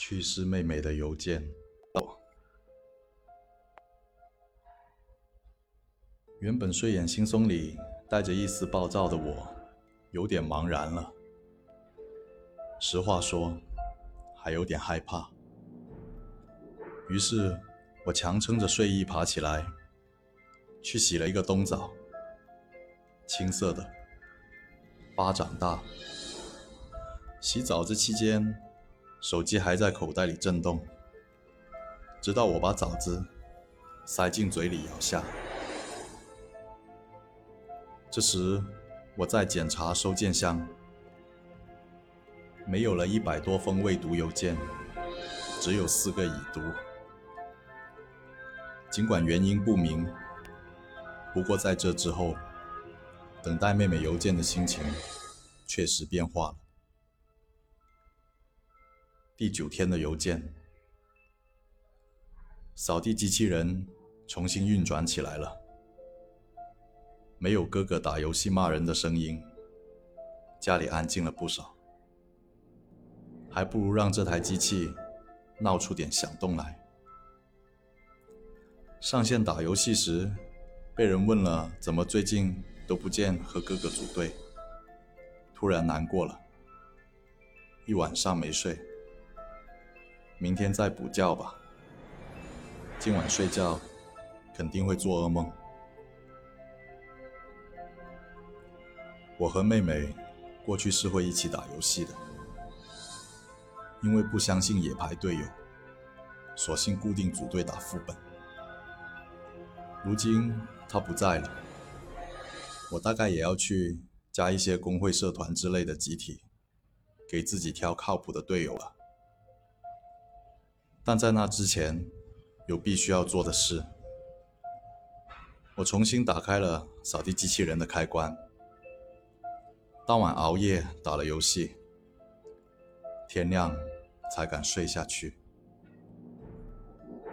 去世妹妹的邮件。原本睡眼惺忪里带着一丝暴躁的我，有点茫然了。实话说，还有点害怕。于是，我强撑着睡意爬起来，去洗了一个冬澡，青色的，巴掌大。洗澡这期间，手机还在口袋里震动，直到我把枣子塞进嘴里咬下。这时，我在检查收件箱，没有了一百多封未读邮件，只有四个已读。尽管原因不明，不过在这之后，等待妹妹邮件的心情确实变化了。第九天的邮件，扫地机器人重新运转起来了。没有哥哥打游戏骂人的声音，家里安静了不少。还不如让这台机器闹出点响动来。上线打游戏时，被人问了怎么最近都不见和哥哥组队，突然难过了，一晚上没睡。明天再补觉吧，今晚睡觉肯定会做噩梦。我和妹妹过去是会一起打游戏的，因为不相信野排队友，索性固定组队打副本。如今她不在了，我大概也要去加一些工会社团之类的集体，给自己挑靠谱的队友了。但在那之前，有必须要做的事。我重新打开了扫地机器人的开关。当晚熬夜打了游戏，天亮才敢睡下去。